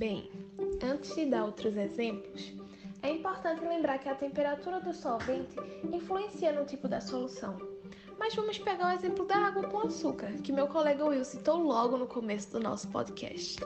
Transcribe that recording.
Bem, Antes de dar outros exemplos, é importante lembrar que a temperatura do solvente influencia no tipo da solução. Mas vamos pegar o exemplo da água com açúcar, que meu colega Will citou logo no começo do nosso podcast.